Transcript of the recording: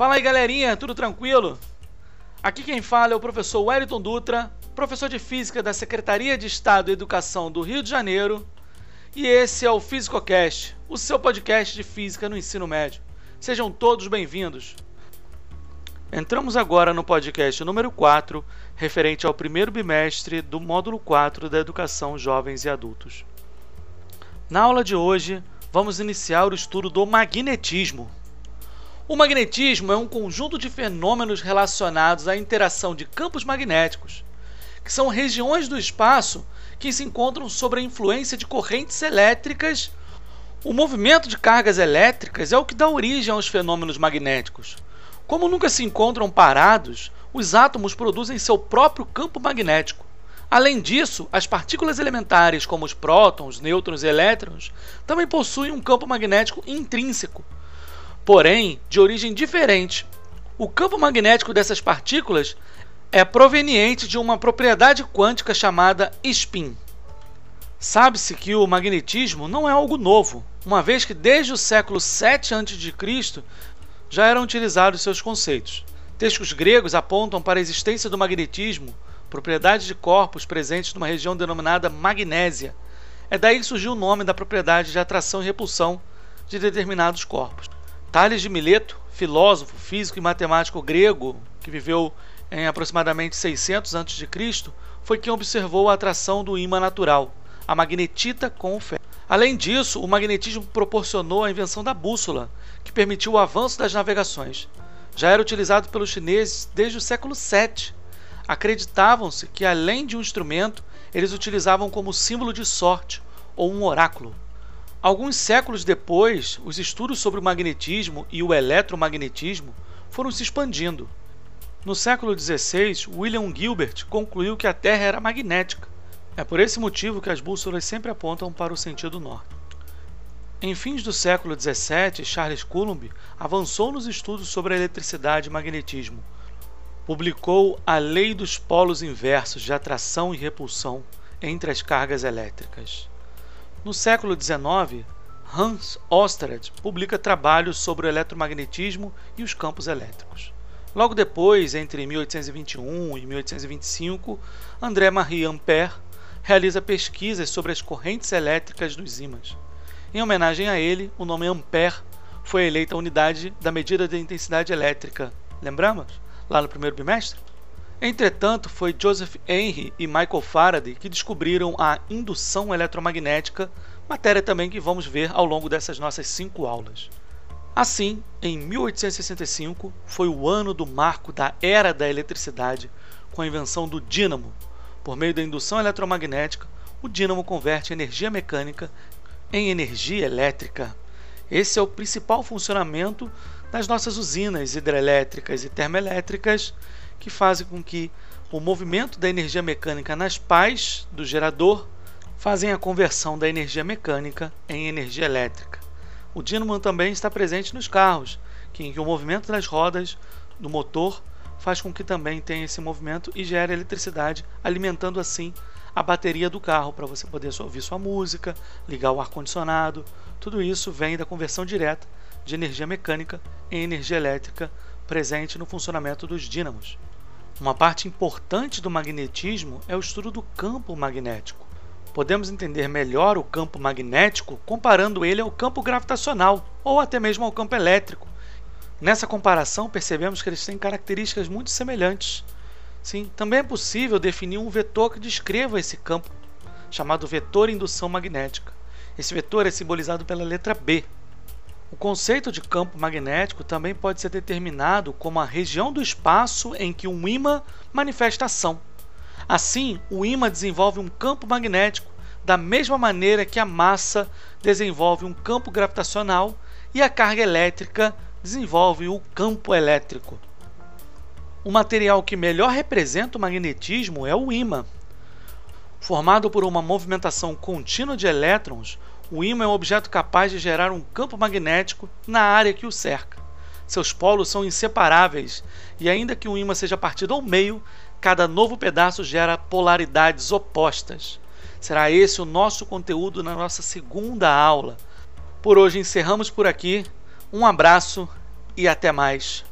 Fala aí galerinha, tudo tranquilo? Aqui quem fala é o professor Wellington Dutra, professor de Física da Secretaria de Estado de Educação do Rio de Janeiro, e esse é o FísicoCast, o seu podcast de Física no ensino médio. Sejam todos bem-vindos. Entramos agora no podcast número 4, referente ao primeiro bimestre do módulo 4 da Educação Jovens e Adultos. Na aula de hoje, vamos iniciar o estudo do magnetismo. O magnetismo é um conjunto de fenômenos relacionados à interação de campos magnéticos, que são regiões do espaço que se encontram sob a influência de correntes elétricas. O movimento de cargas elétricas é o que dá origem aos fenômenos magnéticos. Como nunca se encontram parados, os átomos produzem seu próprio campo magnético. Além disso, as partículas elementares, como os prótons, nêutrons e elétrons, também possuem um campo magnético intrínseco, porém de origem diferente. O campo magnético dessas partículas é proveniente de uma propriedade quântica chamada spin. Sabe-se que o magnetismo não é algo novo, uma vez que desde o século 7 a.C. já eram utilizados seus conceitos. Textos gregos apontam para a existência do magnetismo propriedade de corpos presentes numa região denominada magnésia. É daí que surgiu o nome da propriedade de atração e repulsão de determinados corpos. Tales de Mileto, filósofo, físico e matemático grego, que viveu em aproximadamente 600 a.C., foi quem observou a atração do ímã natural, a magnetita com o ferro. Além disso, o magnetismo proporcionou a invenção da bússola, que permitiu o avanço das navegações. Já era utilizado pelos chineses desde o século VII acreditavam-se que, além de um instrumento, eles utilizavam como símbolo de sorte ou um oráculo. Alguns séculos depois, os estudos sobre o magnetismo e o eletromagnetismo foram se expandindo. No século XVI, William Gilbert concluiu que a Terra era magnética. É por esse motivo que as bússolas sempre apontam para o sentido norte. Em fins do século XVII, Charles Coulomb avançou nos estudos sobre a eletricidade e magnetismo, publicou A Lei dos Polos Inversos de Atração e Repulsão entre as Cargas Elétricas. No século XIX, Hans Oersted publica trabalhos sobre o eletromagnetismo e os campos elétricos. Logo depois, entre 1821 e 1825, André-Marie Ampère realiza pesquisas sobre as correntes elétricas dos ímãs. Em homenagem a ele, o nome Ampère foi eleita a unidade da medida de intensidade elétrica. Lembramos? lá no primeiro bimestre? Entretanto, foi Joseph Henry e Michael Faraday que descobriram a indução eletromagnética, matéria também que vamos ver ao longo dessas nossas cinco aulas. Assim, em 1865 foi o ano do marco da era da eletricidade, com a invenção do dínamo. Por meio da indução eletromagnética, o dínamo converte energia mecânica em energia elétrica. Esse é o principal funcionamento das nossas usinas hidrelétricas e termoelétricas, que fazem com que o movimento da energia mecânica nas pás do gerador fazem a conversão da energia mecânica em energia elétrica. O dínamo também está presente nos carros, em que o movimento das rodas do motor faz com que também tenha esse movimento e gere eletricidade, alimentando assim a bateria do carro para você poder ouvir sua música, ligar o ar condicionado. Tudo isso vem da conversão direta de energia mecânica em energia elétrica presente no funcionamento dos dínamos. Uma parte importante do magnetismo é o estudo do campo magnético. Podemos entender melhor o campo magnético comparando ele ao campo gravitacional ou até mesmo ao campo elétrico. Nessa comparação, percebemos que eles têm características muito semelhantes. Sim, também é possível definir um vetor que descreva esse campo, chamado vetor indução magnética. Esse vetor é simbolizado pela letra B. O conceito de campo magnético também pode ser determinado como a região do espaço em que um ímã manifesta ação. Assim, o ímã desenvolve um campo magnético da mesma maneira que a massa desenvolve um campo gravitacional e a carga elétrica desenvolve o campo elétrico. O material que melhor representa o magnetismo é o ímã. Formado por uma movimentação contínua de elétrons, o ímã é um objeto capaz de gerar um campo magnético na área que o cerca. Seus polos são inseparáveis e, ainda que o ímã seja partido ao meio, cada novo pedaço gera polaridades opostas. Será esse o nosso conteúdo na nossa segunda aula. Por hoje encerramos por aqui. Um abraço e até mais.